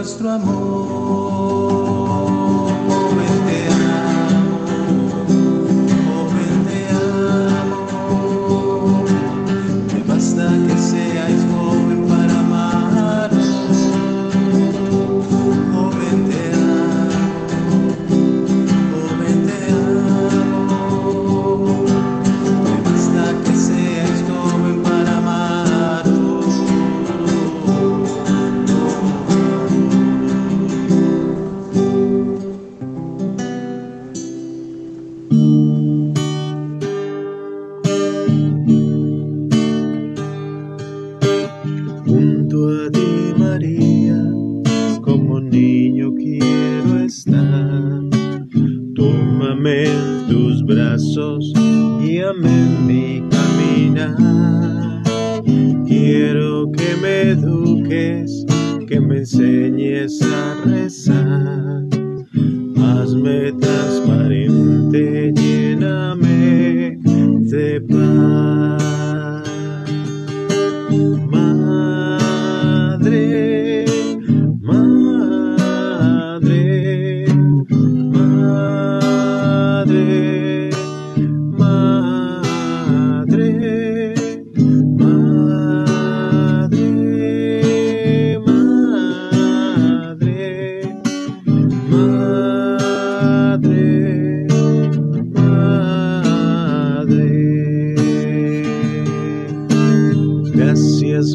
nuestro amor.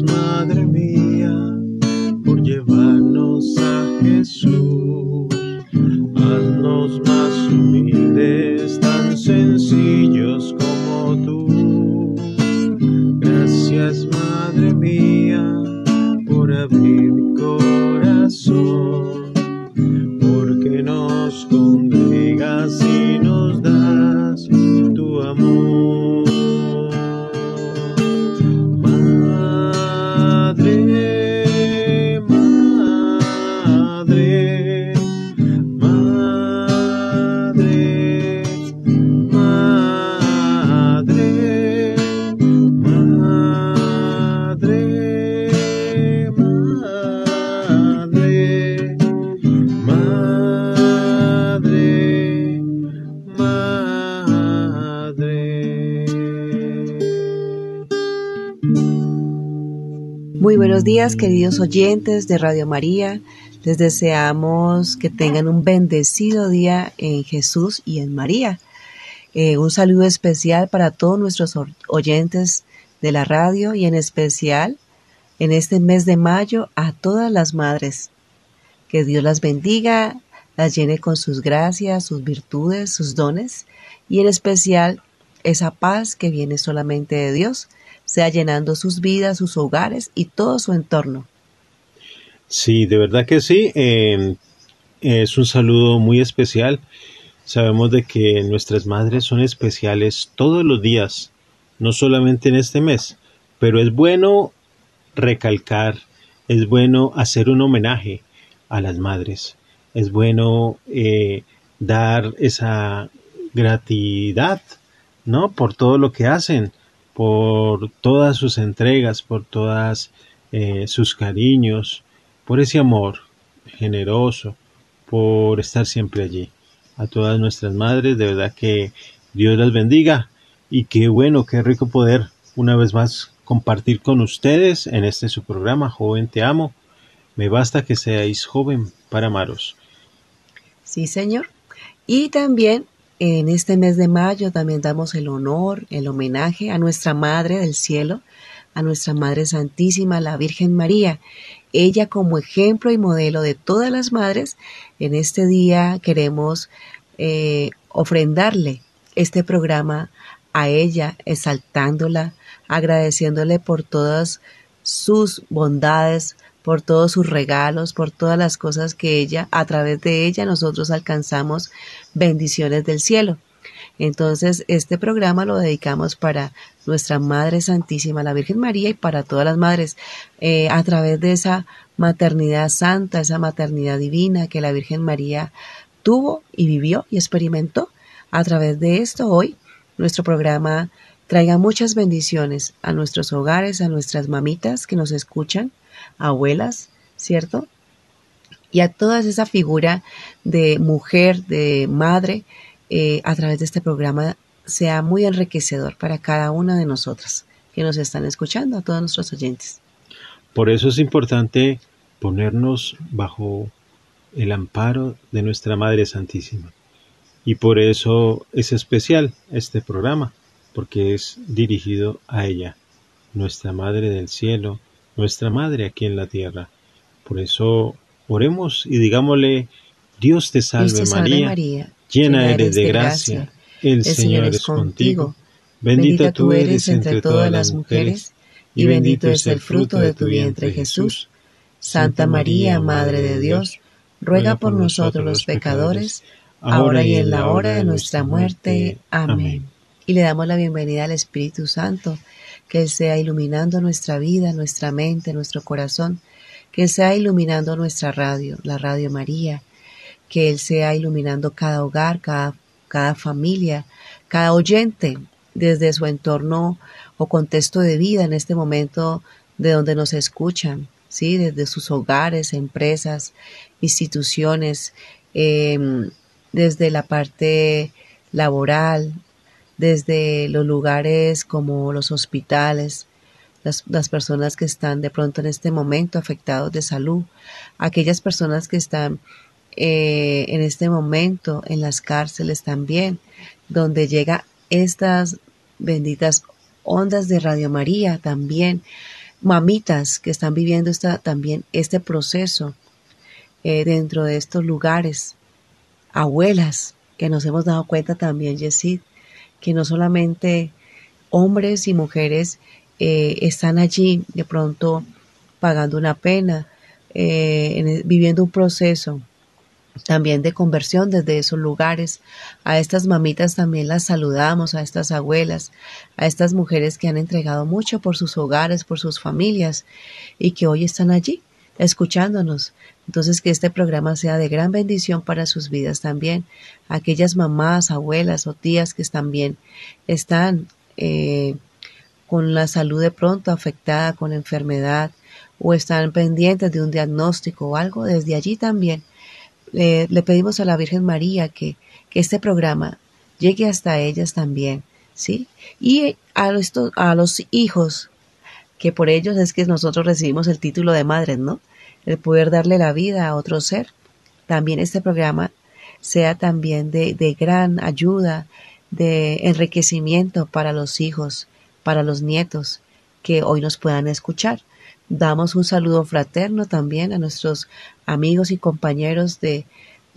Madre mía, por llevarnos a Jesús. Haznos más humildes, tan sencillos como tú. Gracias, Madre mía, por abrir días, queridos oyentes de Radio María. Les deseamos que tengan un bendecido día en Jesús y en María. Eh, un saludo especial para todos nuestros oyentes de la radio y en especial en este mes de mayo a todas las madres. Que Dios las bendiga, las llene con sus gracias, sus virtudes, sus dones y en especial esa paz que viene solamente de Dios sea llenando sus vidas, sus hogares y todo su entorno. Sí, de verdad que sí. Em, es un saludo muy especial. Sabemos de que nuestras madres son especiales todos los días, no solamente en este mes, pero es bueno recalcar, es bueno hacer un homenaje a las madres, es bueno eh, dar esa gratitud, ¿no? Por todo lo que hacen, por todas sus entregas, por todas eh, sus cariños, por ese amor generoso, por estar siempre allí. A todas nuestras madres, de verdad que Dios las bendiga y qué bueno, qué rico poder una vez más compartir con ustedes en este su programa Joven Te Amo. Me basta que seáis joven para amaros. Sí, Señor. Y también en este mes de mayo también damos el honor, el homenaje a nuestra Madre del Cielo, a nuestra Madre Santísima, la Virgen María. ella como ejemplo y modelo de todas las madres, en este día queremos eh, ofrendarle este programa a ella, exaltándola, agradeciéndole por todas sus bondades, por todos sus regalos, por todas las cosas que ella, a través de ella, nosotros alcanzamos bendiciones del cielo. Entonces, este programa lo dedicamos para nuestra Madre Santísima, la Virgen María, y para todas las madres, eh, a través de esa maternidad santa, esa maternidad divina que la Virgen María tuvo y vivió y experimentó. A través de esto, hoy, nuestro programa traiga muchas bendiciones a nuestros hogares, a nuestras mamitas que nos escuchan, abuelas, ¿cierto? Y a toda esa figura de mujer, de madre, eh, a través de este programa sea muy enriquecedor para cada una de nosotras que nos están escuchando, a todos nuestros oyentes. Por eso es importante ponernos bajo el amparo de nuestra Madre Santísima. Y por eso es especial este programa, porque es dirigido a ella, nuestra Madre del Cielo, nuestra Madre aquí en la tierra. Por eso oremos y digámosle, Dios te salve, María llena eres de gracia, el Señor es contigo, bendita tú eres entre todas las mujeres, y bendito es el fruto de tu vientre Jesús. Santa María, Madre de Dios, ruega por nosotros los pecadores, ahora y en la hora de nuestra muerte. Amén. Y le damos la bienvenida al Espíritu Santo, que sea iluminando nuestra vida, nuestra mente, nuestro corazón, que sea iluminando nuestra radio, la Radio María, que Él sea iluminando cada hogar, cada, cada familia, cada oyente desde su entorno o contexto de vida en este momento de donde nos escuchan, ¿sí? desde sus hogares, empresas, instituciones, em, desde la parte laboral, desde los lugares como los hospitales, las, personas que están de pronto en este momento afectados de salud, aquellas personas que están eh, en este momento en las cárceles también, donde llega estas benditas ondas de Radio María también, mamitas que están viviendo esta, también este proceso eh, dentro de estos lugares, abuelas que nos hemos dado cuenta también, Yesid, que no solamente hombres y mujeres eh, están allí de pronto pagando una pena, viviendo un proceso también de conversión desde esos lugares. A estas mamitas también las saludamos, a estas abuelas, a estas mujeres que han entregado mucho por sus hogares, por sus familias y que hoy están allí escuchándonos. Entonces que este programa sea de gran bendición para sus vidas también. Aquellas mamás, abuelas o tías que también están eh, con la salud de pronto afectada con enfermedad o están pendientes de un diagnóstico o algo, desde allí también le, pedimos a la Virgen María que, que, este programa llegue hasta ellas también, ¿sí? Y a, los, a los hijos, que por ellos es que nosotros recibimos el título de madres, ¿no? El poder darle la vida a otro ser. También este programa sea también de, de gran ayuda, de enriquecimiento para los hijos, para los nietos que hoy nos puedan escuchar. Damos un saludo fraterno también a nuestros amigos y compañeros de,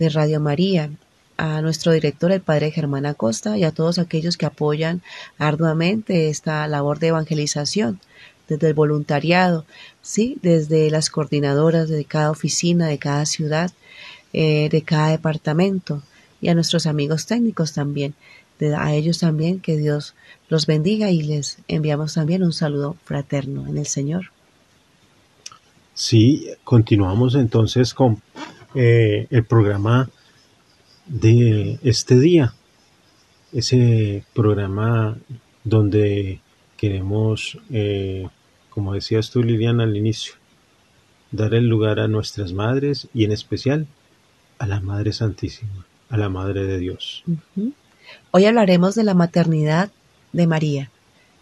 de Radio María, a nuestro director, el padre Germán Acosta, y a todos aquellos que apoyan arduamente esta labor de evangelización, desde el voluntariado, sí, desde las coordinadoras de cada oficina, de cada ciudad, eh, de cada departamento, y a nuestros amigos técnicos también, a ellos también que Dios los bendiga y les enviamos también un saludo fraterno en el Señor. Sí, continuamos entonces con eh, el programa de este día, ese programa donde queremos, eh, como decías tú Liliana al inicio, dar el lugar a nuestras madres y en especial a la Madre Santísima, a la Madre de Dios. Hoy hablaremos de la maternidad de María,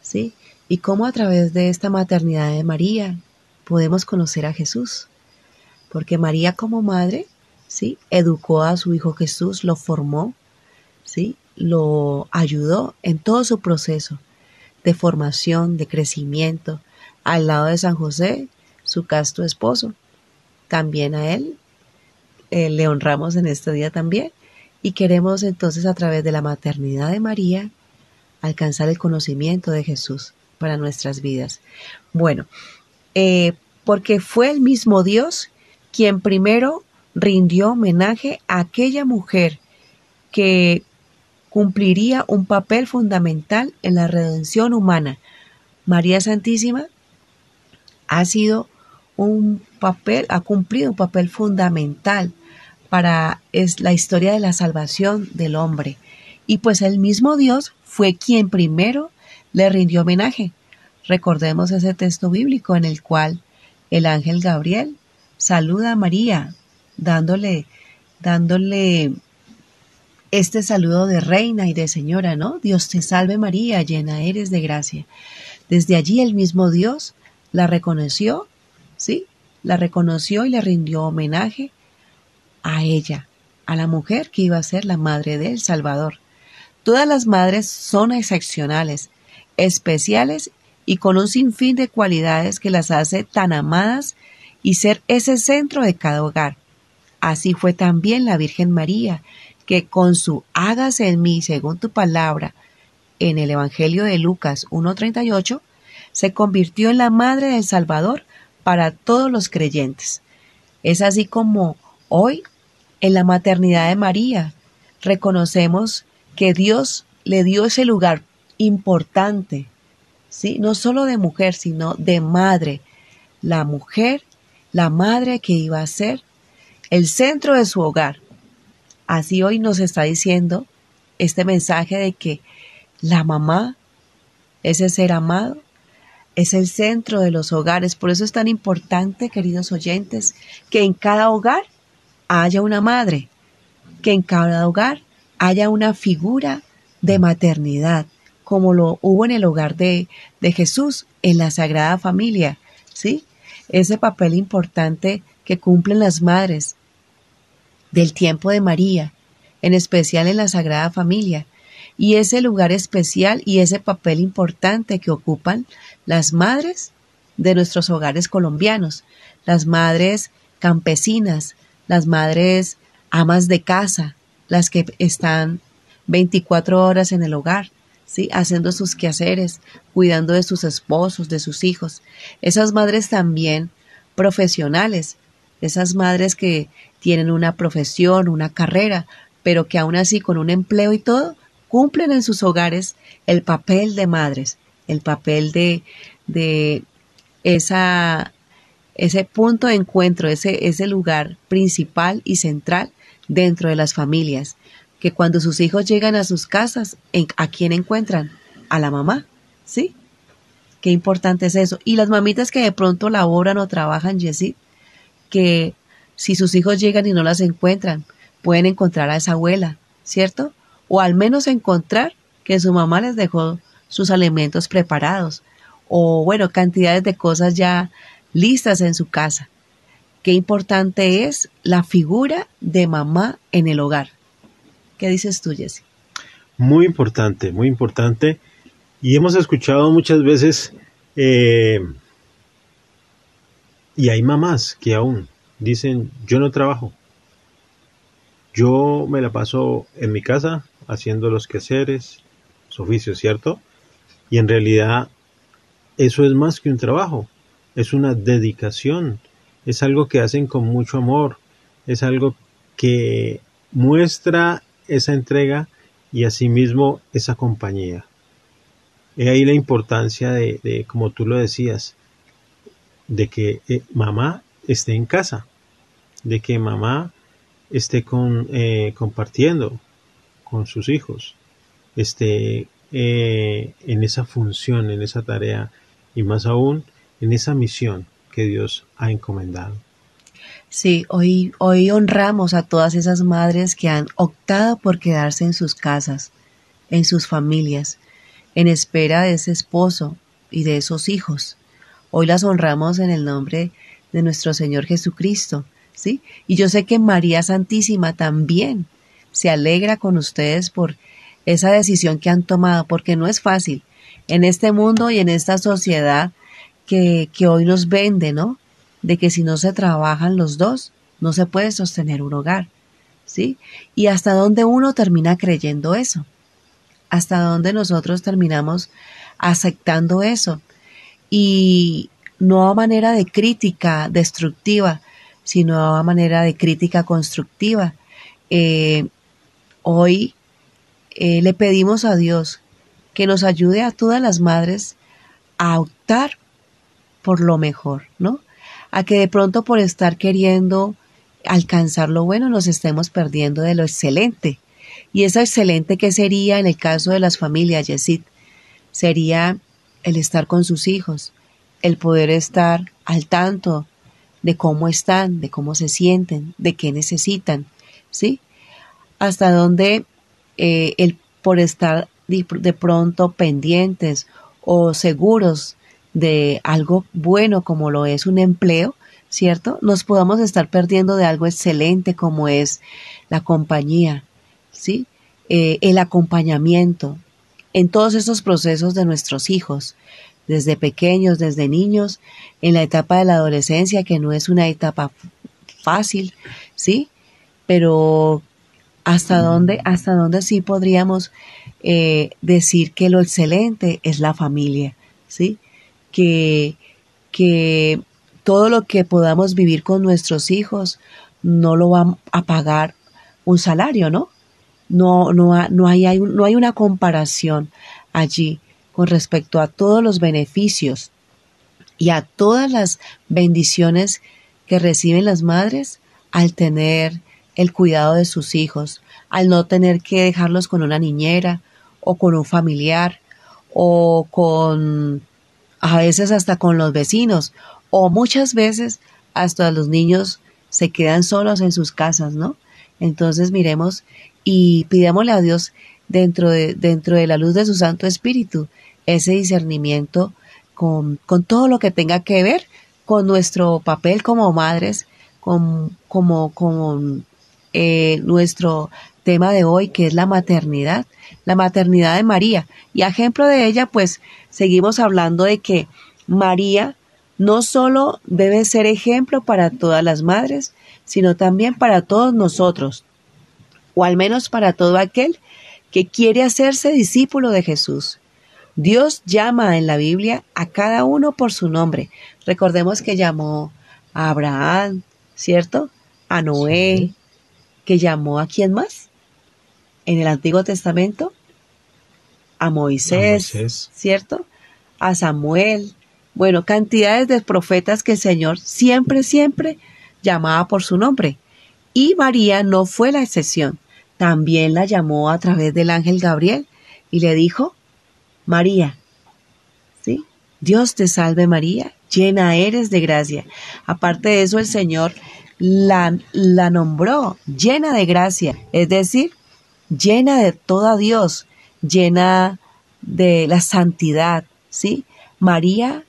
¿sí? Y cómo a través de esta maternidad de María podemos conocer a Jesús. Porque María como madre, ¿sí? Educó a su hijo Jesús, lo formó, ¿sí? Lo ayudó en todo su proceso de formación, de crecimiento, al lado de San José, su casto esposo, también a Él eh, le honramos en este día también y queremos entonces a través de la maternidad de María alcanzar el conocimiento de Jesús para nuestras vidas. Bueno, eh, porque fue el mismo Dios quien primero rindió homenaje a aquella mujer que cumpliría un papel fundamental en la redención humana. María Santísima ha sido un papel, ha cumplido un papel fundamental para es la historia de la salvación del hombre. Y pues el mismo Dios fue quien primero le rindió homenaje. Recordemos ese texto bíblico en el cual el ángel Gabriel saluda a María, dándole, dándole este saludo de reina y de señora, ¿no? Dios te salve María, llena eres de gracia. Desde allí el mismo Dios la reconoció, ¿sí? La reconoció y le rindió homenaje a ella, a la mujer que iba a ser la madre del Salvador. Todas las madres son excepcionales, especiales y con un sinfín de cualidades que las hace tan amadas y ser ese centro de cada hogar. Así fue también la Virgen María, que con su hágase en mí según tu palabra, en el Evangelio de Lucas 1.38, se convirtió en la madre del Salvador para todos los creyentes. Es así como hoy, en la maternidad de María, reconocemos que Dios le dio ese lugar importante, ¿sí? no solo de mujer, sino de madre. La mujer, la madre que iba a ser el centro de su hogar. Así hoy nos está diciendo este mensaje de que la mamá, ese ser amado, es el centro de los hogares. Por eso es tan importante, queridos oyentes, que en cada hogar haya una madre, que en cada hogar haya una figura de maternidad, como lo hubo en el hogar de, de Jesús, en la Sagrada Familia, ¿sí? Ese papel importante que cumplen las madres del tiempo de María, en especial en la Sagrada Familia, y ese lugar especial y ese papel importante que ocupan las madres de nuestros hogares colombianos, las madres campesinas, las madres amas de casa, las que están 24 horas en el hogar, ¿sí? haciendo sus quehaceres, cuidando de sus esposos, de sus hijos. Esas madres también profesionales, esas madres que tienen una profesión, una carrera, pero que aún así con un empleo y todo, cumplen en sus hogares el papel de madres, el papel de, de esa, ese punto de encuentro, ese, ese lugar principal y central dentro de las familias, que cuando sus hijos llegan a sus casas, ¿a quién encuentran? A la mamá, ¿sí? Qué importante es eso. Y las mamitas que de pronto laboran o trabajan, Jessie, que si sus hijos llegan y no las encuentran, pueden encontrar a esa abuela, ¿cierto? O al menos encontrar que su mamá les dejó sus alimentos preparados, o bueno, cantidades de cosas ya listas en su casa. Qué importante es la figura de mamá en el hogar. ¿Qué dices tú, Jesse? Muy importante, muy importante. Y hemos escuchado muchas veces, eh, y hay mamás que aún dicen, yo no trabajo. Yo me la paso en mi casa haciendo los quehaceres, los oficios, ¿cierto? Y en realidad eso es más que un trabajo, es una dedicación, es algo que hacen con mucho amor, es algo que muestra esa entrega y asimismo esa compañía. He ahí la importancia de, como tú lo decías, de que eh, mamá esté en casa, de que mamá esté con, eh, compartiendo con sus hijos, esté eh, en esa función, en esa tarea y más aún en esa misión que Dios ha encomendado. Sí, hoy, hoy honramos a todas esas madres que han optado por quedarse en sus casas, en sus familias, en espera de ese esposo y de esos hijos. Hoy las honramos en el nombre de nuestro Señor Jesucristo, ¿sí? Y yo sé que María Santísima también se alegra con ustedes por esa decisión que han tomado, porque no es fácil en este mundo y en esta sociedad que, hoy nos vende, ¿no? de que si no se trabajan los dos, no se puede sostener un hogar, ¿sí? Y hasta dónde uno termina creyendo eso, hasta dónde nosotros terminamos aceptando eso. Y no a manera de crítica destructiva, sino a manera de crítica constructiva. Eh, hoy eh, le pedimos a Dios que nos ayude a todas las madres a optar por lo mejor, ¿no? A que de pronto por estar queriendo alcanzar lo bueno nos estemos perdiendo de lo excelente. Y eso excelente que sería en el caso de las familias, Yesid, sería el estar con sus hijos, el poder estar al tanto de cómo están, de cómo se sienten, de qué necesitan, ¿sí? Hasta dónde eh, el por estar de pronto pendientes o seguros de algo bueno como lo es un empleo, ¿cierto? Nos podamos estar perdiendo de algo excelente como es la compañía, ¿sí? Eh, el acompañamiento en todos esos procesos de nuestros hijos, desde pequeños, desde niños, en la etapa de la adolescencia, que no es una etapa fácil, ¿sí? Pero hasta dónde, hasta dónde sí podríamos eh, decir que lo excelente es la familia, ¿sí? Que, que todo lo que podamos vivir con nuestros hijos no lo va a pagar un salario, ¿no? No, no, no, hay, no hay una comparación allí con respecto a todos los beneficios y a todas las bendiciones que reciben las madres al tener el cuidado de sus hijos, al no tener que dejarlos con una niñera o con un familiar o con a veces hasta con los vecinos o muchas veces hasta los niños se quedan solos en sus casas, ¿no? Entonces miremos y pidémosle a Dios dentro de, dentro de la luz de su Santo Espíritu ese discernimiento con, todo lo que tenga que ver con nuestro papel como madres, con, como con eh, nuestro tema de hoy, que es la maternidad, la maternidad de María. Y a ejemplo de ella, pues seguimos hablando de que María no solo debe ser ejemplo para todas las madres, sino también para todos nosotros, o al menos para todo aquel que quiere hacerse discípulo de Jesús. Dios llama en la Biblia a cada uno por su nombre. Recordemos que llamó a Abraham, ¿cierto? A Noé, que llamó a quién más? En el Antiguo Testamento, a Moisés, a Moisés, ¿cierto? A Samuel. Bueno, cantidades de profetas que el Señor siempre, siempre llamaba por su nombre. Y María no fue la excepción. También la llamó a través del ángel Gabriel y le dijo, María. ¿Sí? Dios te salve María, llena eres de gracia. Aparte de eso, el Señor la, la nombró llena de gracia, es decir, llena de toda Dios, llena de la santidad, ¿sí? María,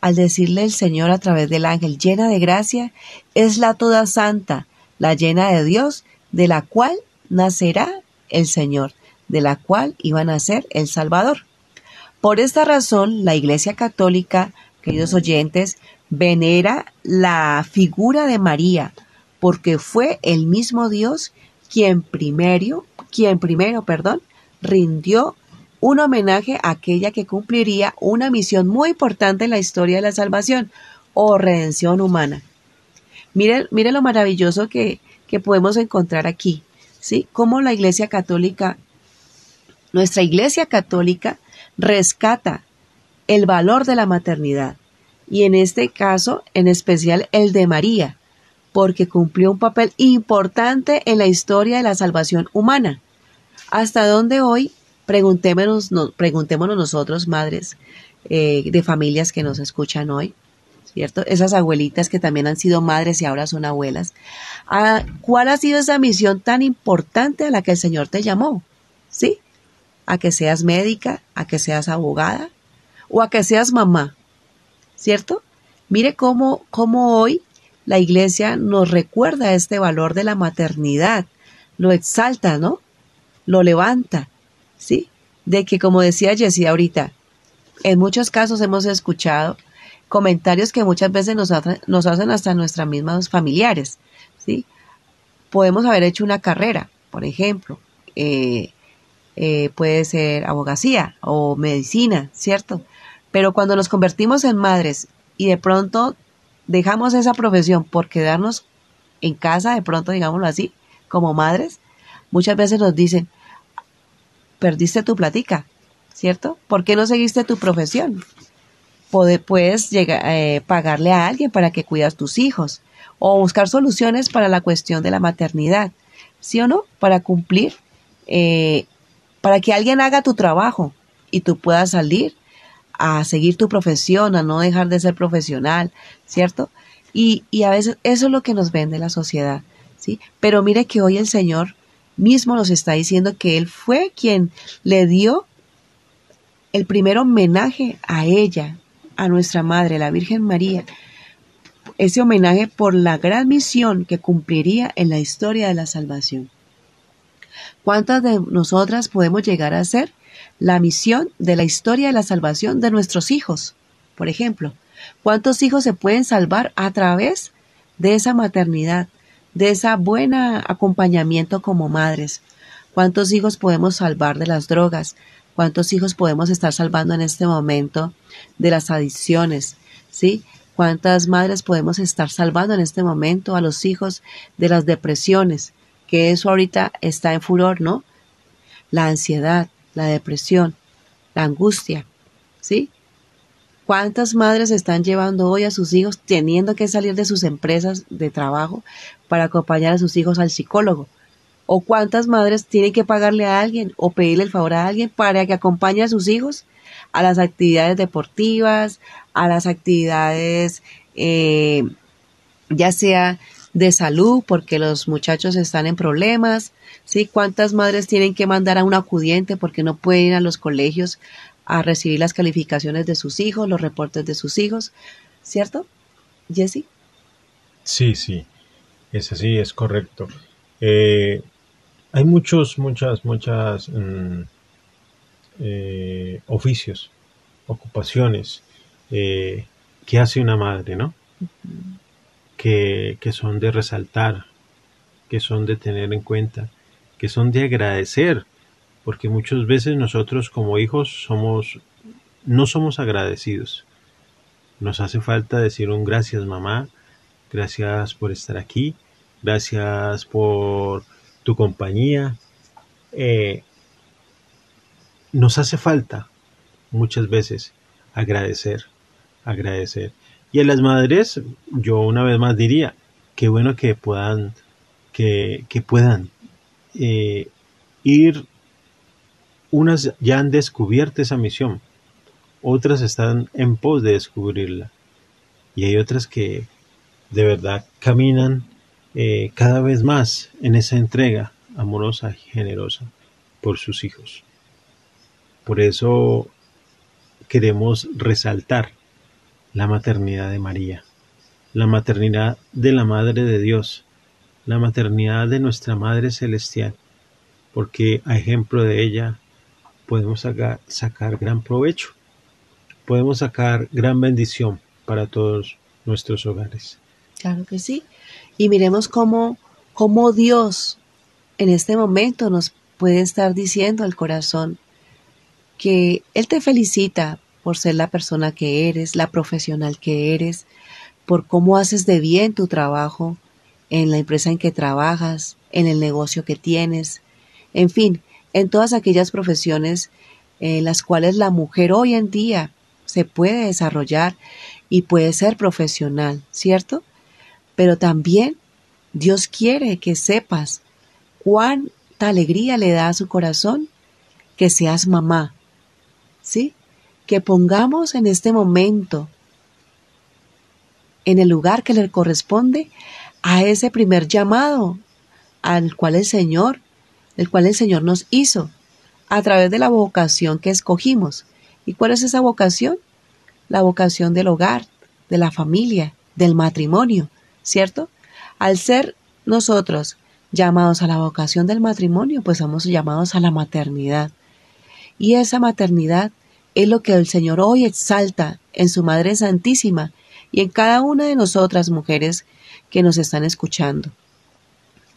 al decirle el Señor a través del ángel, llena de gracia, es la toda santa, la llena de Dios, de la cual nacerá el Señor, de la cual iba a nacer el Salvador. Por esta razón, la Iglesia Católica, queridos oyentes, venera la figura de María, porque fue el mismo Dios quien primero, quien primero, perdón, rindió un homenaje a aquella que cumpliría una misión muy importante en la historia de la salvación o redención humana. Mire, mire lo maravilloso que, que podemos encontrar aquí, ¿sí? Cómo la Iglesia Católica, nuestra Iglesia Católica, rescata el valor de la maternidad y en este caso en especial el de María, porque cumplió un papel importante en la historia de la salvación humana. Hasta donde hoy, preguntémonos, preguntémonos nosotros, madres eh, de familias que nos escuchan hoy, ¿cierto? Esas abuelitas que también han sido madres y ahora son abuelas. ¿Cuál ha sido esa misión tan importante a la que el Señor te llamó? ¿Sí? a que seas médica, a que seas abogada o a que seas mamá, ¿cierto? Mire cómo, cómo hoy la iglesia nos recuerda este valor de la maternidad, lo exalta, ¿no? Lo levanta, ¿sí? De que, como decía Jessie ahorita, en muchos casos hemos escuchado comentarios que muchas veces nos, nos hacen hasta nuestras mismas familiares, ¿sí? Podemos haber hecho una carrera, por ejemplo, eh, eh, puede ser abogacía o medicina, ¿cierto? Pero cuando nos convertimos en madres y de pronto dejamos esa profesión por quedarnos en casa, de pronto, digámoslo así, como madres, muchas veces nos dicen, perdiste tu platica, ¿cierto? ¿Por qué no seguiste tu profesión? puedes llegar, eh, pagarle a alguien para que cuidas tus hijos o buscar soluciones para la cuestión de la maternidad, ¿sí o no? Para cumplir eh, para que alguien haga tu trabajo y tú puedas salir a seguir tu profesión, a no dejar de ser profesional, ¿cierto? Y, y a veces eso es lo que nos vende la sociedad, ¿sí? Pero mire que hoy el Señor mismo nos está diciendo que Él fue quien le dio el primer homenaje a ella, a nuestra Madre, la Virgen María, ese homenaje por la gran misión que cumpliría en la historia de la salvación. ¿Cuántas de nosotras podemos llegar a hacer la misión de la historia de la salvación de nuestros hijos? Por ejemplo, ¿cuántos hijos se pueden salvar a través de esa maternidad, de esa buena acompañamiento como madres? ¿Cuántos hijos podemos salvar de las drogas? ¿Cuántos hijos podemos estar salvando en este momento de las adicciones? ¿Sí? ¿Cuántas madres podemos estar salvando en este momento a los hijos de las depresiones? que eso ahorita está en furor, ¿no? La ansiedad, la depresión, la angustia, ¿sí? ¿Cuántas madres están llevando hoy a sus hijos teniendo que salir de sus empresas de trabajo para acompañar a sus hijos al psicólogo? ¿O cuántas madres tienen que pagarle a alguien o pedirle el favor a alguien para que acompañe a sus hijos a las actividades deportivas, a las actividades eh, ya sea de salud porque los muchachos están en problemas, ¿sí? ¿Cuántas madres tienen que mandar a un acudiente porque no pueden ir a los colegios a recibir las calificaciones de sus hijos, los reportes de sus hijos, ¿cierto? Jesse. Sí, sí, es así, es correcto. Eh, hay muchos, muchas, muchas mm, eh, oficios, ocupaciones eh, que hace una madre, ¿no? que, son de resaltar, que son de tener en cuenta, que son de agradecer, porque muchas veces nosotros como hijos somos no somos agradecidos. Nos hace falta decir un gracias mamá, gracias por estar aquí, gracias por tu compañía. Eh, nos hace falta muchas veces agradecer, agradecer. Y a las madres, yo una vez más diría, qué bueno que puedan, que, puedan eh, ir, unas ya han descubierto esa misión, otras están en pos de descubrirla, y hay otras que de verdad caminan eh, cada vez más en esa entrega amorosa y generosa por sus hijos. Por eso queremos resaltar la maternidad de María, la maternidad de la Madre de Dios, la maternidad de nuestra Madre Celestial, porque a ejemplo de ella podemos sacar, gran provecho, podemos sacar gran bendición para todos nuestros hogares. Claro que sí. Y miremos cómo, cómo Dios en este momento nos puede estar diciendo al corazón que Él te felicita por ser la persona que eres, la profesional que eres, por cómo haces de bien tu trabajo en la empresa en que trabajas, en el negocio que tienes, en fin, en todas aquellas profesiones en las cuales la mujer hoy en día se puede desarrollar y puede ser profesional, ¿cierto? Pero también Dios quiere que sepas cuánta alegría le da a su corazón que seas mamá, ¿sí? que pongamos en este momento, en el lugar que le corresponde, a ese primer llamado al cual el Señor, el cual el Señor nos hizo, a través de la vocación que escogimos. ¿Y cuál es esa vocación? La vocación del hogar, de la familia, del matrimonio, ¿cierto? Al ser nosotros llamados a la vocación del matrimonio, pues somos llamados a la maternidad. Y esa maternidad es lo que el Señor hoy exalta en su Madre Santísima y en cada una de nosotras mujeres que nos están escuchando.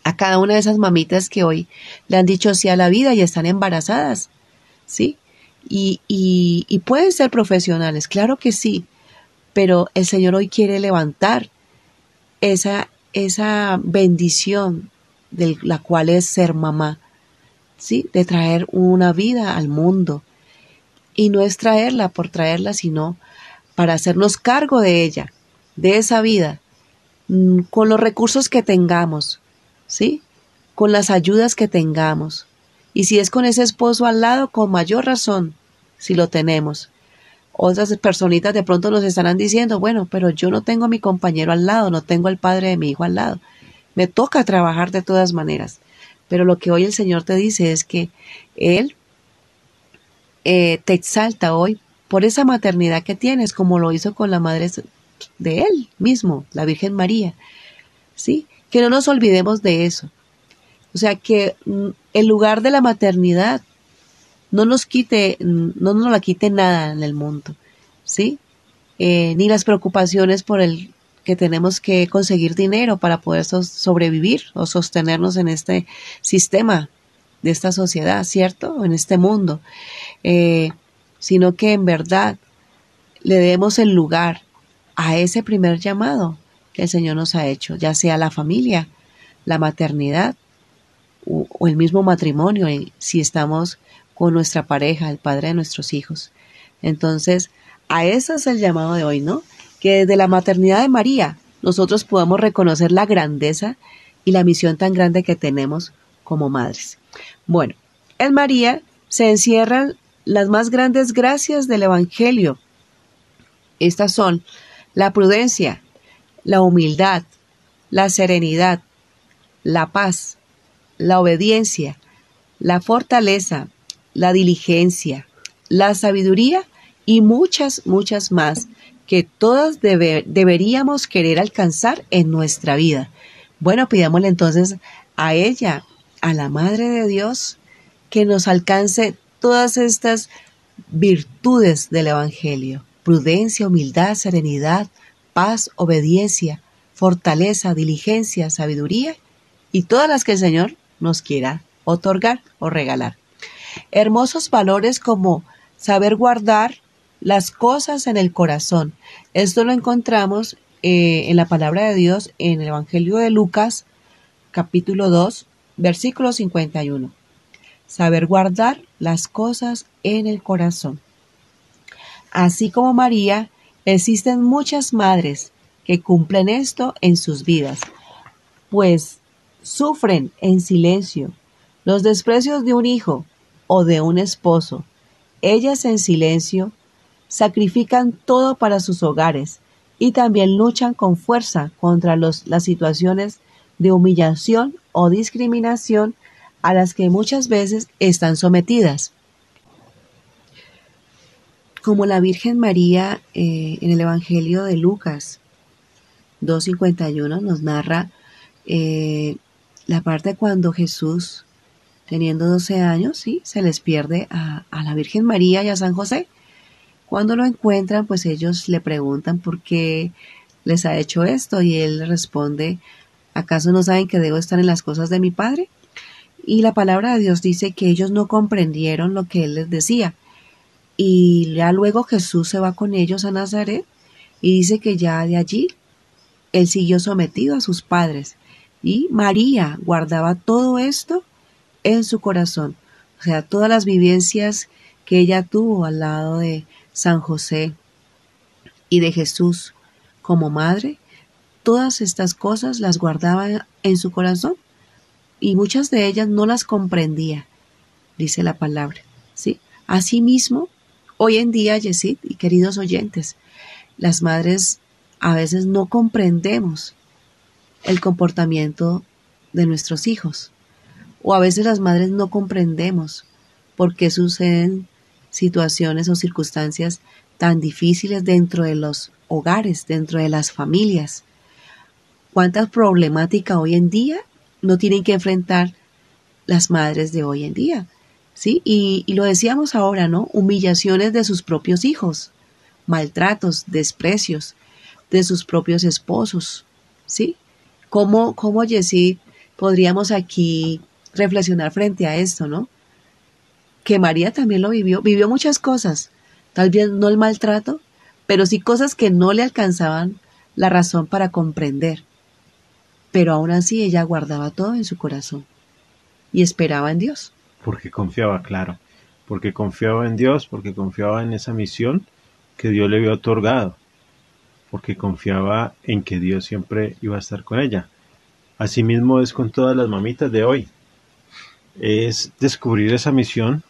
A cada una de esas mamitas que hoy le han dicho sí a la vida y están embarazadas, ¿sí? Y, y, pueden ser profesionales, claro que sí, pero el Señor hoy quiere levantar esa, esa bendición de la cual es ser mamá, ¿sí? De traer una vida al mundo. Y no es traerla por traerla, sino para hacernos cargo de ella, de esa vida, mm, con los recursos que tengamos, ¿sí? Con las ayudas que tengamos. Y si es con ese esposo al lado, con mayor razón, si lo tenemos. Otras personitas de pronto nos estarán diciendo, bueno, pero yo no tengo a mi compañero al lado, no tengo al padre de mi hijo al lado. Me toca trabajar de todas maneras. Pero lo que hoy el Señor te dice es que Él eh, te exalta hoy por esa maternidad que tienes, como lo hizo con la madre de Él mismo, la Virgen María. ¿Sí? Que no nos olvidemos de eso. O sea, que mm, el lugar de la maternidad no nos quite, mm, no nos la quite nada en el mundo, ¿sí? Eh, ni las preocupaciones por el que tenemos que conseguir dinero para poder sobrevivir o sostenernos en este sistema de esta sociedad, ¿cierto? En este mundo, eh, sino que en verdad le demos el lugar a ese primer llamado que el Señor nos ha hecho, ya sea la familia, la maternidad o, el mismo matrimonio, si estamos con nuestra pareja, el padre de nuestros hijos. Entonces, a eso es el llamado de hoy, ¿no? Que desde la maternidad de María nosotros podamos reconocer la grandeza y la misión tan grande que tenemos como madres. Bueno, en María se encierran las más grandes gracias del Evangelio. Estas son la prudencia, la humildad, la serenidad, la paz, la obediencia, la fortaleza, la diligencia, la sabiduría y muchas, muchas más que todas deberíamos querer alcanzar en nuestra vida. Bueno, pidámosle entonces a ella, a la Madre de Dios, que nos alcance todas estas virtudes del Evangelio. Prudencia, humildad, serenidad, paz, obediencia, fortaleza, diligencia, sabiduría y todas las que el Señor nos quiera otorgar o regalar. Hermosos valores como saber guardar las cosas en el corazón. Esto lo encontramos eh, en la palabra de Dios en el Evangelio de Lucas, capítulo 2, versículo 51. Saber guardar las cosas en el corazón. Así como María, existen muchas madres que cumplen esto en sus vidas, pues sufren en silencio los desprecios de un hijo, o de un esposo. Ellas en silencio sacrifican todo para sus hogares y también luchan con fuerza contra las situaciones de humillación o discriminación a las que muchas veces están sometidas. Como la Virgen María eh, en el Evangelio de Lucas 2.51 nos narra eh, la parte cuando Jesús teniendo 12 años, sí, se les pierde a, la Virgen María y a San José. Cuando lo encuentran, pues ellos le preguntan por qué les ha hecho esto y él responde, ¿acaso no saben que debo estar en las cosas de mi Padre? Y la palabra de Dios dice que ellos no comprendieron lo que él les decía. Y ya luego Jesús se va con ellos a Nazaret y dice que ya de allí él siguió sometido a sus padres. Y María guardaba todo esto en su corazón. O sea, todas las vivencias que ella tuvo al lado de San José y de Jesús como madre, todas estas cosas las guardaba en su corazón y muchas de ellas no las comprendía, dice la palabra. ¿sí? Asimismo, hoy en día, Yesid y queridos oyentes, las madres a veces no comprendemos el comportamiento de nuestros hijos o a veces las madres no comprendemos por qué suceden situaciones o circunstancias tan difíciles dentro de los hogares, dentro de las familias. ¿Cuántas problemáticas hoy en día no tienen que enfrentar las madres de hoy en día? ¿Sí? Y, y lo decíamos ahora, ¿no? Humillaciones de sus propios hijos, maltratos, desprecios de sus propios esposos, ¿sí? ¿Cómo, cómo Yesid podríamos aquí reflexionar frente a esto, ¿no? Que María también lo vivió, vivió muchas cosas, tal vez no el maltrato, pero sí cosas que no le alcanzaban la razón para comprender. Pero aún así ella guardaba todo en su corazón y esperaba en Dios. Porque confiaba, claro, porque confiaba en Dios, porque confiaba en esa misión que Dios le había otorgado, porque confiaba en que Dios siempre iba a estar con ella. Asimismo es con todas las mamitas de hoy. Es descubrir esa misión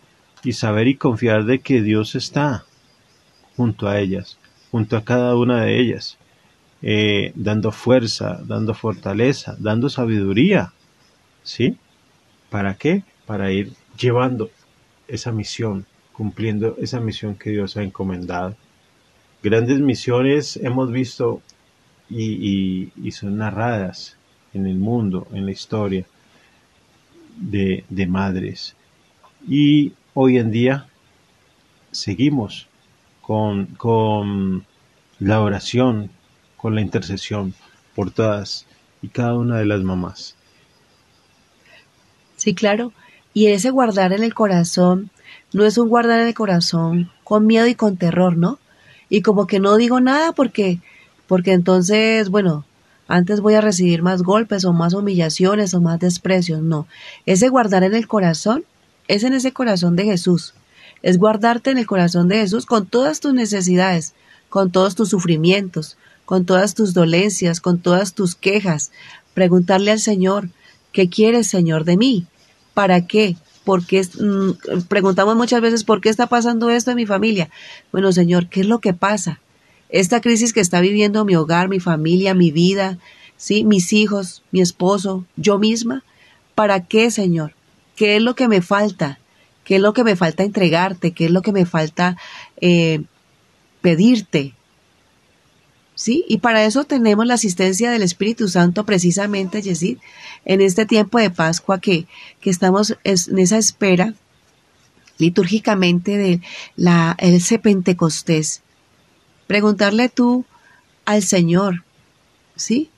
y saber y confiar de que Dios está junto a ellas, junto a cada una de ellas, eh, dando fuerza, dando fortaleza, dando sabiduría. ¿Sí? ¿Para qué? Para ir llevando esa misión, cumpliendo esa misión que Dios ha encomendado. Grandes misiones hemos visto y, son narradas en el mundo, en la historia de, madres. Y hoy en día seguimos con la oración, con la intercesión por todas y cada una de las mamás. Sí, claro. Y ese guardar en el corazón no es un guardar en el corazón con miedo y con terror, ¿no? Y como que no digo nada porque, porque entonces, bueno, antes voy a recibir más golpes o más humillaciones o más desprecios. No, ese guardar en el corazón es en ese corazón de Jesús. Es guardarte en el corazón de Jesús con todas tus necesidades, con todos tus sufrimientos, con todas tus dolencias, con todas tus quejas. Preguntarle al Señor, ¿qué quieres, Señor, de mí? ¿Para qué? Porque mm, preguntamos muchas veces, ¿por qué está pasando esto en mi familia? Bueno, Señor, ¿qué es lo que pasa? esta crisis que está viviendo mi hogar, mi familia, mi vida, ¿sí? mis hijos, mi esposo, yo misma. ¿Para qué, Señor? ¿Qué es lo que me falta? ¿Qué es lo que me falta entregarte? ¿Qué es lo que me falta eh, pedirte? ¿Sí? Y para eso tenemos la asistencia del Espíritu Santo precisamente, Yesid, en este tiempo de Pascua que, que estamos en esa espera litúrgicamente de la, ese Pentecostés Preguntarle tú al Señor, ¿sí?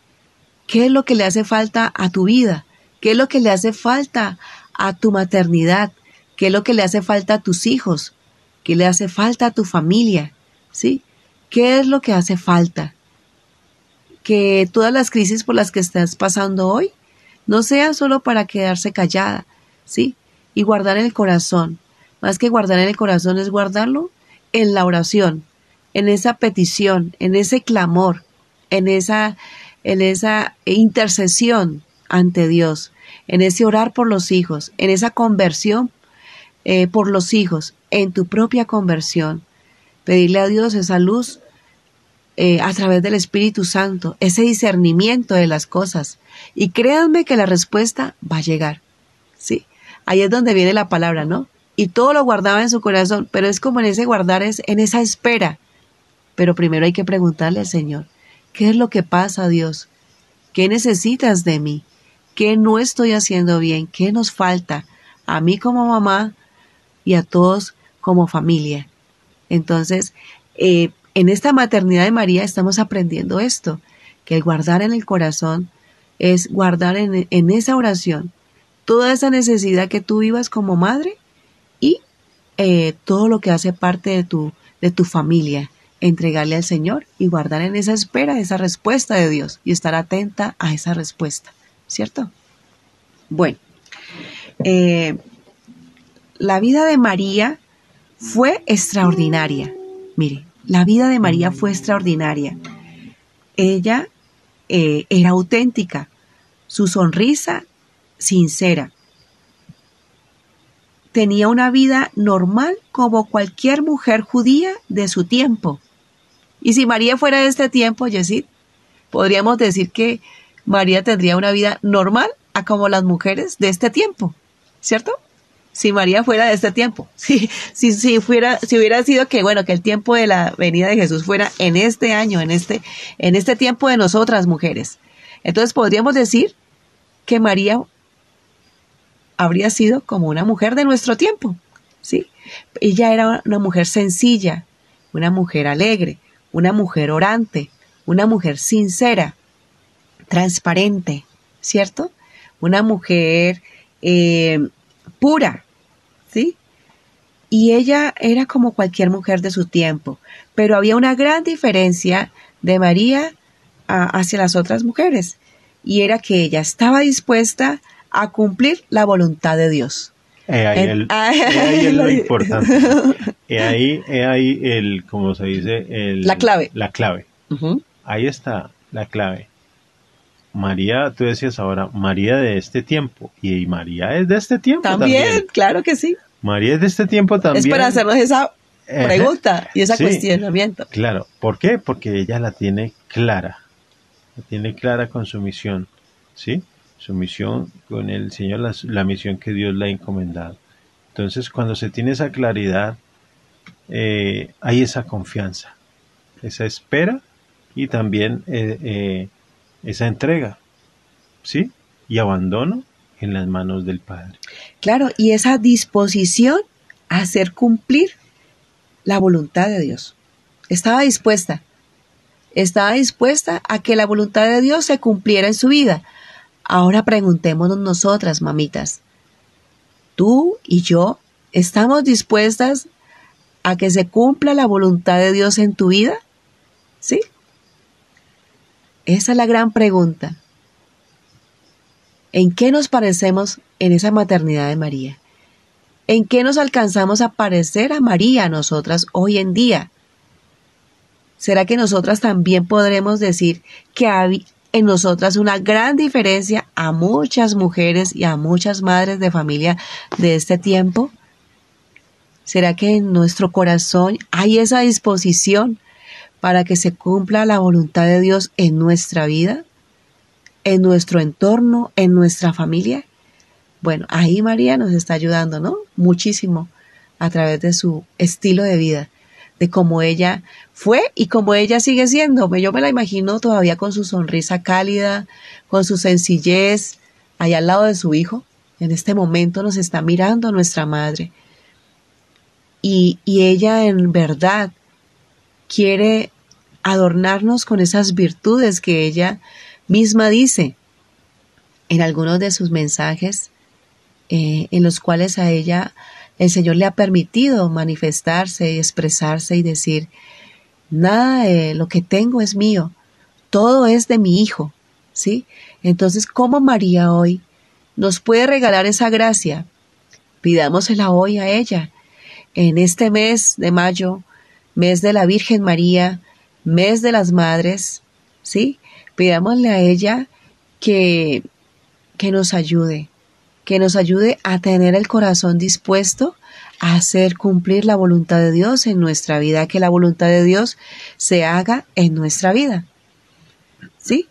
¿Qué es lo que le hace falta a tu vida? ¿Qué es lo que le hace falta a tu maternidad? ¿Qué es lo que le hace falta a tus hijos? ¿Qué le hace falta a tu familia? ¿Sí? ¿Qué es lo que hace falta? Que todas las crisis por las que estás pasando hoy no sean solo para quedarse callada, ¿sí? Y guardar en el corazón. Más que guardar en el corazón es guardarlo en la oración, en esa petición, en ese clamor, en esa, en esa intercesión ante Dios, en ese orar por los hijos, en esa conversión eh, por los hijos, en tu propia conversión. Pedirle a Dios esa luz eh, a través del Espíritu Santo, ese discernimiento de las cosas. Y créanme que la respuesta va a llegar. ¿sí? Ahí es donde viene la palabra, ¿no? Y todo lo guardaba en su corazón, pero es como en ese guardar, es en esa espera pero primero hay que preguntarle al Señor, ¿qué es lo que pasa, Dios? ¿Qué necesitas de mí? ¿Qué no estoy haciendo bien? ¿Qué nos falta? A mí como mamá y a todos como familia. Entonces, eh, en esta maternidad de María estamos aprendiendo esto, que el guardar en el corazón es guardar en, esa oración toda esa necesidad que tú vivas como madre y eh, todo lo que hace parte de tu, de tu familia entregarle al Señor y guardar en esa espera esa respuesta de Dios y estar atenta a esa respuesta, ¿cierto? Bueno, eh, la vida de María fue extraordinaria. Mire, la vida de María fue extraordinaria. Ella eh, era auténtica, su sonrisa sincera. Tenía una vida normal como cualquier mujer judía de su tiempo. Y si María fuera de este tiempo, Yesid, podríamos decir que María tendría una vida normal a como las mujeres de este tiempo, ¿cierto? Si María fuera de este tiempo, si, si, si, fuera, si hubiera sido que, bueno, que el tiempo de la venida de Jesús fuera en este año, en este, en este tiempo de nosotras mujeres. Entonces podríamos decir que María habría sido como una mujer de nuestro tiempo, ¿sí? Ella era una mujer sencilla, una mujer alegre, una mujer orante, una mujer sincera, transparente, ¿cierto? Una mujer eh, pura, ¿sí? Y ella era como cualquier mujer de su tiempo, pero había una gran diferencia de María hacia las otras mujeres, y era que ella estaba dispuesta a cumplir la voluntad de Dios. ahí, es lo importante. ahí, ahí el, como se dice, el, la clave. La clave. Ahí está la clave. María, tú decías ahora, María de este tiempo. Y María es de este tiempo también. claro que sí. María es de este tiempo también. Es para hacernos esa pregunta y ese cuestionamiento. Claro. ¿Por qué? Porque ella la tiene clara. La tiene clara con su misión. ¿Sí? Su misión con el Señor, la, misión que Dios le ha encomendado. Entonces, cuando se tiene esa claridad, eh, hay esa confianza, esa espera y también eh, eh, esa entrega, ¿sí? Y abandono en las manos del Padre. Claro, y esa disposición a hacer cumplir la voluntad de Dios. Estaba dispuesta, estaba dispuesta a que la voluntad de Dios se cumpliera en su vida. Ahora preguntémonos nosotras, mamitas, tú y yo, ¿estamos dispuestas a que se cumpla la voluntad de Dios en tu vida? ¿Sí? Esa es la gran pregunta. ¿En qué nos parecemos en esa maternidad de María? ¿En qué nos alcanzamos a parecer a María nosotras hoy en día? ¿Será que nosotras también podremos decir que hay en nosotras una gran diferencia a muchas mujeres y a muchas madres de familia de este tiempo? ¿Será que en nuestro corazón hay esa disposición para que se cumpla la voluntad de Dios en nuestra vida, en nuestro entorno, en nuestra familia. Bueno, ahí María nos está ayudando, ¿no? Muchísimo a través de su estilo de vida, de cómo ella fue y cómo ella sigue siendo. Yo me la imagino todavía con su sonrisa cálida, con su sencillez, allá al lado de su hijo. En este momento nos está mirando nuestra madre. Y, y ella en verdad quiere adornarnos con esas virtudes que ella misma dice en algunos de sus mensajes, eh, en los cuales a ella el Señor le ha permitido manifestarse y expresarse y decir, nada de lo que tengo es mío, todo es de mi Hijo, ¿sí? Entonces, ¿cómo María hoy nos puede regalar esa gracia? Pidámosela hoy a ella. En este mes de mayo, mes de la Virgen María, mes de las madres, ¿sí? Pidámosle a ella que, que nos ayude, que nos ayude a tener el corazón dispuesto a hacer cumplir la voluntad de Dios en nuestra vida, que la voluntad de Dios se haga en nuestra vida. ¿Sí?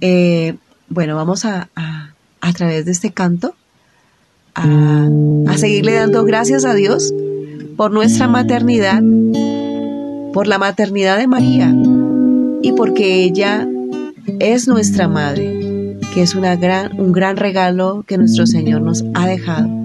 Eh, bueno, vamos a, a, través de este canto a, a seguirle dando gracias a Dios por nuestra maternidad por la maternidad de María y porque ella es nuestra madre, que es un gran regalo que nuestro Señor nos ha dejado.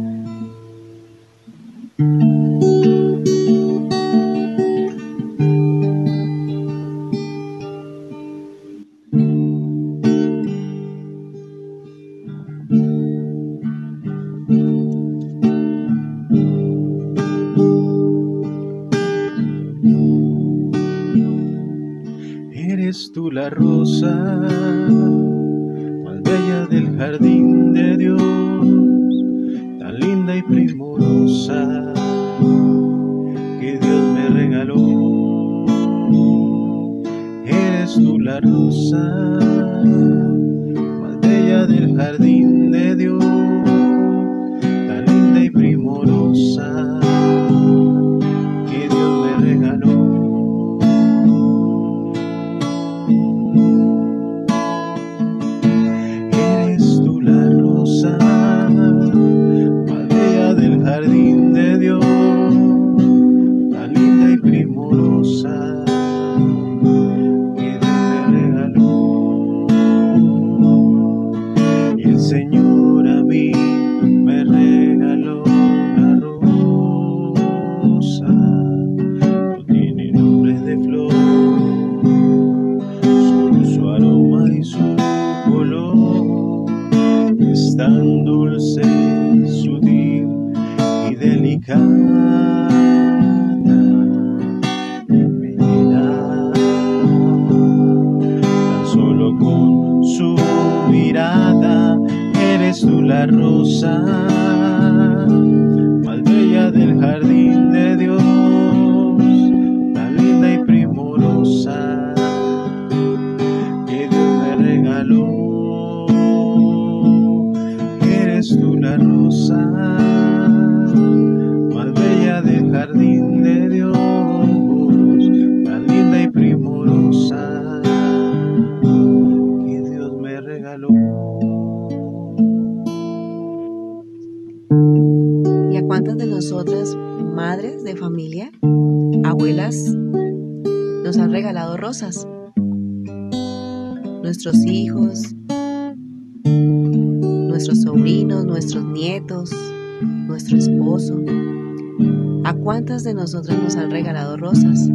¿A cuántas de nosotras nos han regalado rosas?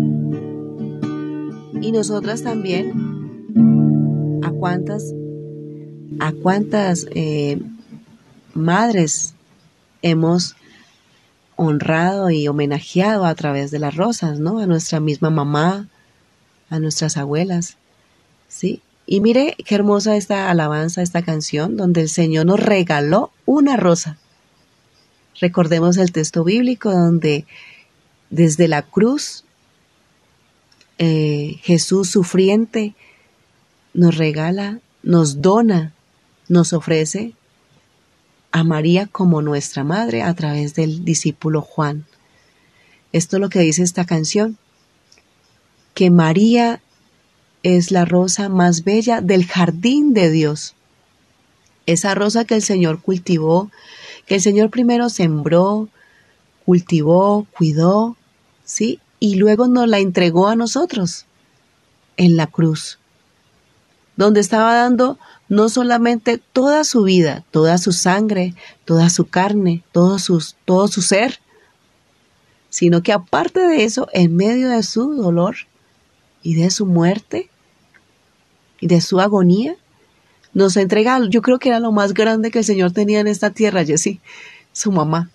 Y nosotras también, ¿a cuántas, a cuántas eh, madres hemos honrado y homenajeado a través de las rosas, ¿no? A nuestra misma mamá, a nuestras abuelas, ¿sí? Y mire qué hermosa esta alabanza, esta canción, donde el Señor nos regaló una rosa. Recordemos el texto bíblico donde desde la cruz eh, Jesús sufriente nos regala, nos dona, nos ofrece a María como nuestra madre a través del discípulo Juan. Esto es lo que dice esta canción, que María es la rosa más bella del jardín de Dios. Esa rosa que el Señor cultivó, que el Señor primero sembró, cultivó, cuidó, ¿sí? Y luego nos la entregó a nosotros en la cruz, donde estaba dando no solamente toda su vida, toda su sangre, toda su carne, todo, sus, todo su ser, sino que aparte de eso, en medio de su dolor y de su muerte, y de su agonía, nos entrega, yo creo que era lo más grande que el Señor tenía en esta tierra, Jessy, su mamá.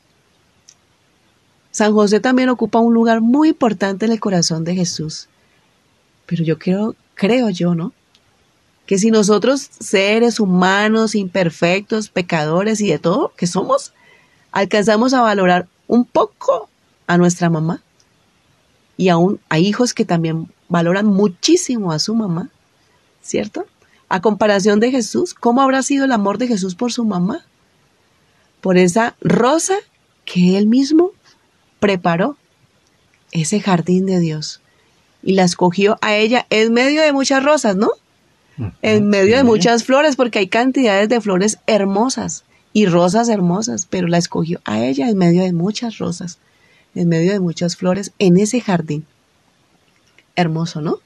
San José también ocupa un lugar muy importante en el corazón de Jesús. Pero yo creo, creo yo, ¿no? Que si nosotros, seres humanos, imperfectos, pecadores y de todo que somos, alcanzamos a valorar un poco a nuestra mamá, y aún hay hijos que también valoran muchísimo a su mamá, ¿cierto? A comparación de Jesús, ¿cómo habrá sido el amor de Jesús por su mamá? Por esa rosa que él mismo preparó, ese jardín de Dios, y la escogió a ella en medio de muchas rosas, ¿no? En medio de muchas flores, porque hay cantidades de flores hermosas y rosas hermosas, pero la escogió a ella en medio de muchas rosas, en medio de muchas flores, en ese jardín. Hermoso, ¿no?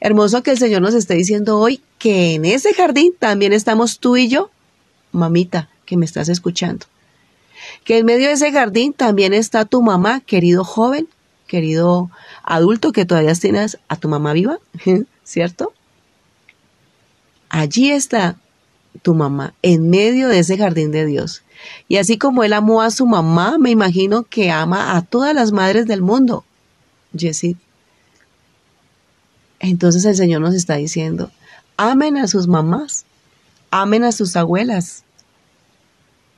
Hermoso que el Señor nos esté diciendo hoy que en ese jardín también estamos tú y yo, mamita, que me estás escuchando. Que en medio de ese jardín también está tu mamá, querido joven, querido adulto que todavía tienes a tu mamá viva, ¿cierto? Allí está tu mamá, en medio de ese jardín de Dios. Y así como él amó a su mamá, me imagino que ama a todas las madres del mundo. Jessie, entonces el Señor nos está diciendo, amen a sus mamás, amen a sus abuelas,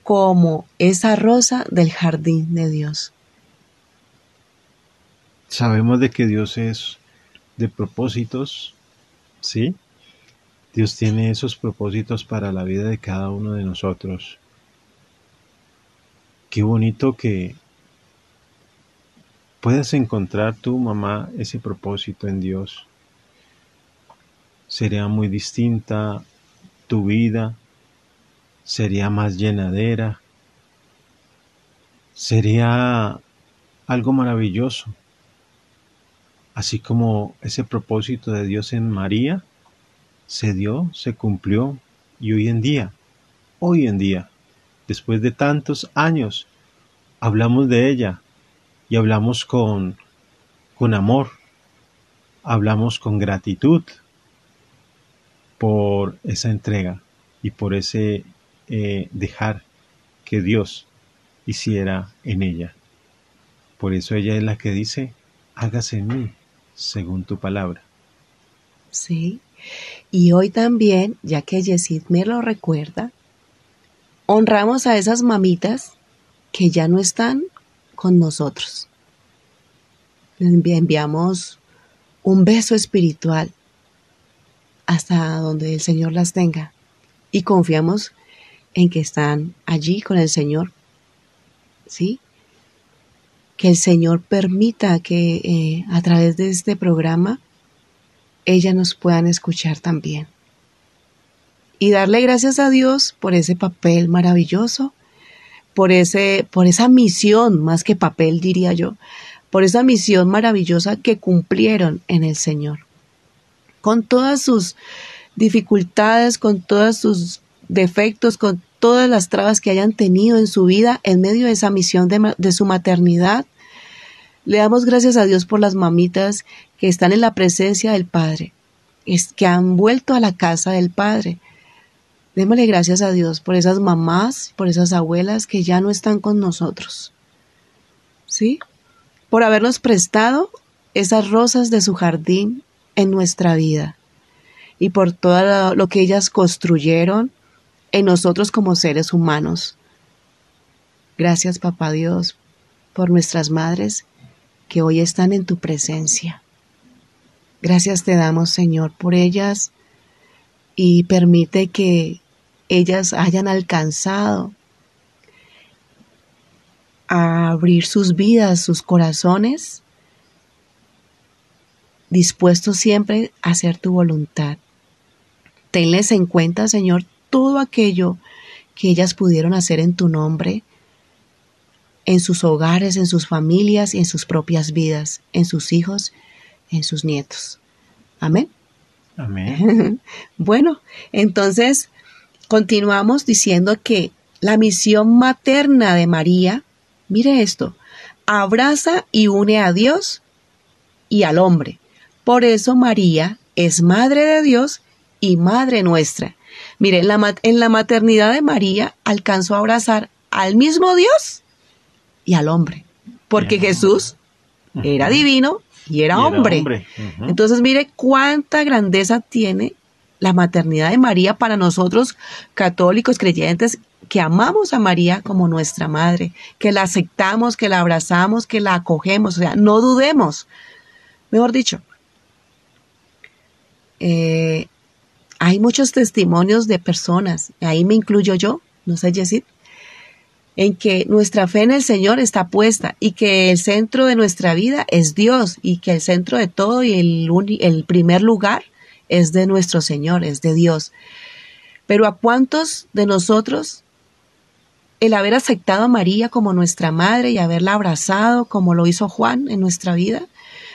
como esa rosa del jardín de Dios. Sabemos de que Dios es de propósitos, ¿sí? Dios tiene esos propósitos para la vida de cada uno de nosotros. Qué bonito que puedas encontrar tu mamá ese propósito en Dios sería muy distinta tu vida, sería más llenadera, sería algo maravilloso. Así como ese propósito de Dios en María se dio, se cumplió y hoy en día, hoy en día, después de tantos años, hablamos de ella y hablamos con, con amor, hablamos con gratitud, por esa entrega y por ese eh, dejar que Dios hiciera en ella. Por eso ella es la que dice, hágase en mí según tu palabra. Sí. Y hoy también, ya que Yesid me lo recuerda, honramos a esas mamitas que ya no están con nosotros. Les enviamos un beso espiritual hasta donde el Señor las tenga y confiamos en que están allí con el Señor. ¿Sí? Que el Señor permita que eh, a través de este programa ellas nos puedan escuchar también. Y darle gracias a Dios por ese papel maravilloso, por, ese, por esa misión, más que papel diría yo, por esa misión maravillosa que cumplieron en el Señor. Con todas sus dificultades, con todos sus defectos, con todas las trabas que hayan tenido en su vida en medio de esa misión de, su maternidad, le damos gracias a Dios por las mamitas que están en la presencia del Padre, es, que han vuelto a la casa del Padre. Démosle gracias a Dios por esas mamás, por esas abuelas que ya no están con nosotros. ¿Sí? Por habernos prestado esas rosas de su jardín en nuestra vida y por todo lo que ellas construyeron en nosotros como seres humanos. Gracias, Papá Dios, por nuestras madres que hoy están en tu presencia. Gracias te damos, Señor, por ellas y permite que ellas hayan alcanzado a abrir sus vidas, sus corazones, dispuestos siempre a hacer tu voluntad. Tenles en cuenta, Señor, todo aquello que ellas pudieron hacer en tu nombre en sus hogares, en sus familias y en sus propias vidas, en sus hijos, en sus nietos. Amén. Amén. bueno, entonces continuamos diciendo que la misión materna de María, mire esto, abraza y une a Dios y al hombre. Por eso María es madre de Dios y madre nuestra. Mire, en la, en la maternidad de María alcanzó a abrazar al mismo Dios y al hombre, porque Jesús era divino y era hombre. Entonces mire cuánta grandeza tiene la maternidad de María para nosotros católicos creyentes que amamos a María como nuestra madre, que la aceptamos, que la abrazamos, que la acogemos, o sea, no dudemos. Mejor dicho, eh, hay muchos testimonios de personas, ahí me incluyo yo, no sé, Jessit, en que nuestra fe en el Señor está puesta y que el centro de nuestra vida es Dios y que el centro de todo y el, el primer lugar es de nuestro Señor, es de Dios. Pero ¿a cuántos de nosotros el haber aceptado a María como nuestra madre y haberla abrazado como lo hizo Juan en nuestra vida,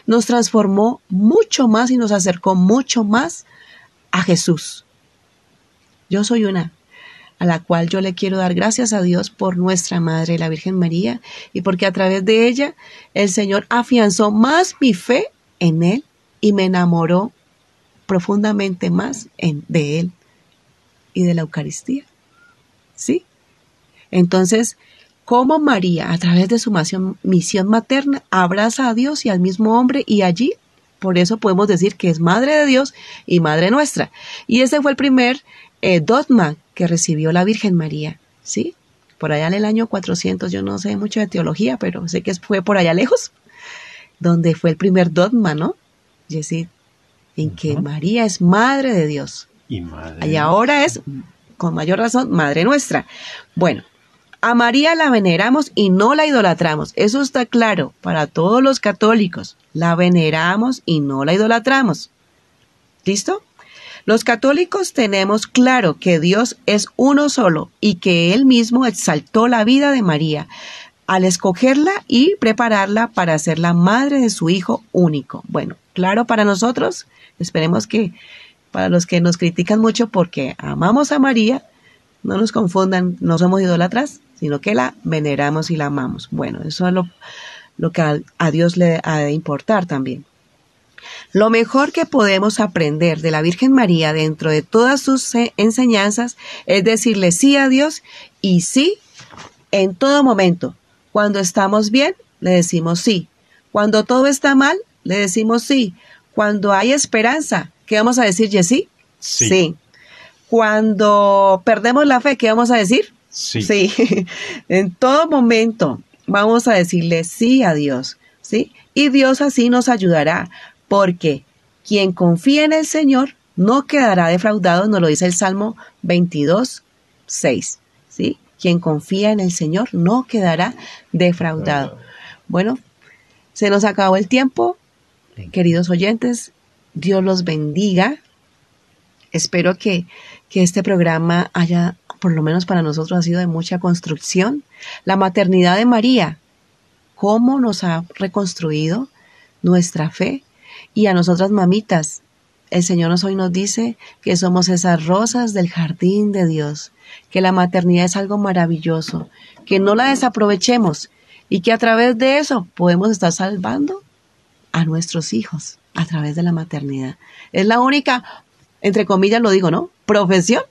nos transformó mucho más y nos acercó mucho más a Jesús? Yo soy una a la cual yo le quiero dar gracias a Dios por nuestra Madre, la Virgen María, y porque a través de ella el Señor afianzó más mi fe en Él y me enamoró profundamente más en, de Él y de la Eucaristía. ¿Sí? Entonces, como María, a través de su misión materna, abraza a Dios y al mismo hombre y allí, por eso podemos decir que es Madre de Dios y Madre nuestra. Y ese fue el primer eh, dogma que recibió la Virgen María, ¿sí? Por allá en el año 400, yo no sé mucho de teología, pero sé que fue por allá lejos, donde fue el primer dogma, ¿no? Jessy, en que María es Madre de Dios. Y, madre. y ahora es, con mayor razón, Madre nuestra. Bueno, a María la veneramos y no la idolatramos. Eso está claro para todos los católicos. La veneramos y no la idolatramos. ¿Listo? Los católicos tenemos claro que Dios es uno solo y que Él mismo exaltó la vida de María al escogerla y prepararla para ser la madre de su Hijo único. Bueno, claro para nosotros, esperemos que para los que nos critican mucho porque amamos a María, no nos confundan, no somos idólatras, sino que la veneramos y la amamos. Bueno, eso es lo, lo que a, a Dios le ha de importar también. Lo mejor que podemos aprender de la Virgen María dentro de todas sus enseñanzas es decirle sí a Dios y sí en todo momento. Cuando estamos bien, le decimos sí. Cuando todo está mal, le decimos sí. Cuando hay esperanza, ¿qué vamos a decir, Jessy? Sí. sí. Cuando perdemos la fe, ¿qué vamos a decir? Sí. Sí. en todo momento vamos a decirle sí a Dios, ¿sí? Y Dios así nos ayudará, porque quien confía en el Señor no quedará defraudado, nos lo dice el Salmo 22, 6, ¿sí? Quien confía en el Señor no quedará defraudado. Bueno, se nos acabó el tiempo, queridos oyentes, Dios los bendiga. Espero que, que este programa haya, por lo menos para nosotros, ha sido de mucha construcción. La maternidad de María, cómo nos ha reconstruido nuestra fe. Y a nosotras mamitas, el Señor nos hoy nos dice que somos esas rosas del jardín de Dios, que la maternidad es algo maravilloso, que no la desaprovechemos y que a través de eso podemos estar salvando a nuestros hijos a través de la maternidad. Es la única, entre comillas lo digo, ¿no? Profesión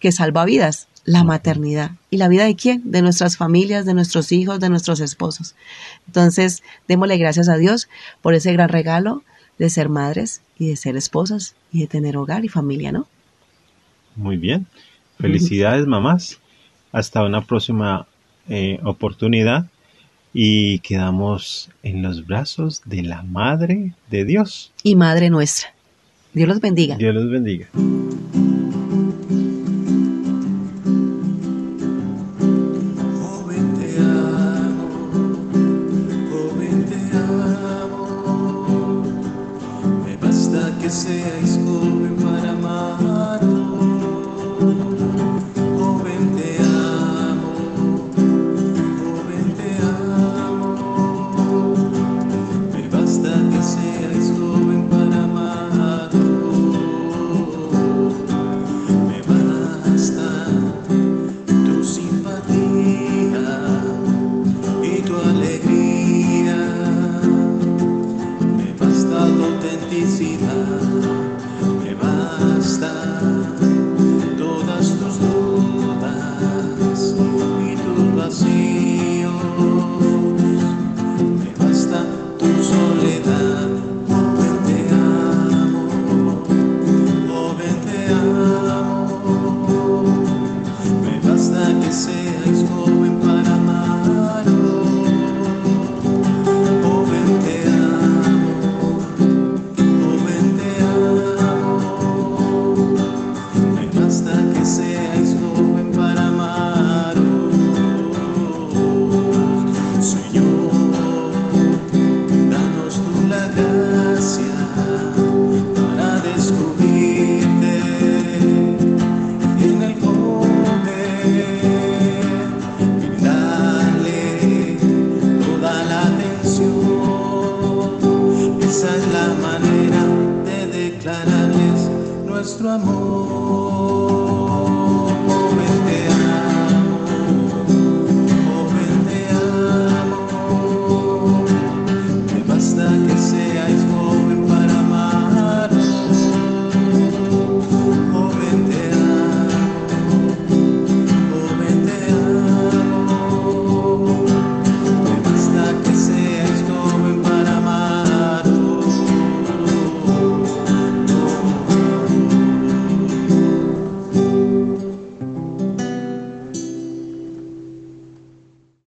que salva vidas, la maternidad. ¿Y la vida de quién? De nuestras familias, de nuestros hijos, de nuestros esposos. Entonces, démosle gracias a Dios por ese gran regalo de ser madres y de ser esposas y de tener hogar y familia, ¿no? Muy bien. Felicidades, mamás. Hasta una próxima eh, oportunidad y quedamos en los brazos de la Madre de Dios. Y Madre nuestra. Dios los bendiga. Dios los bendiga. Basta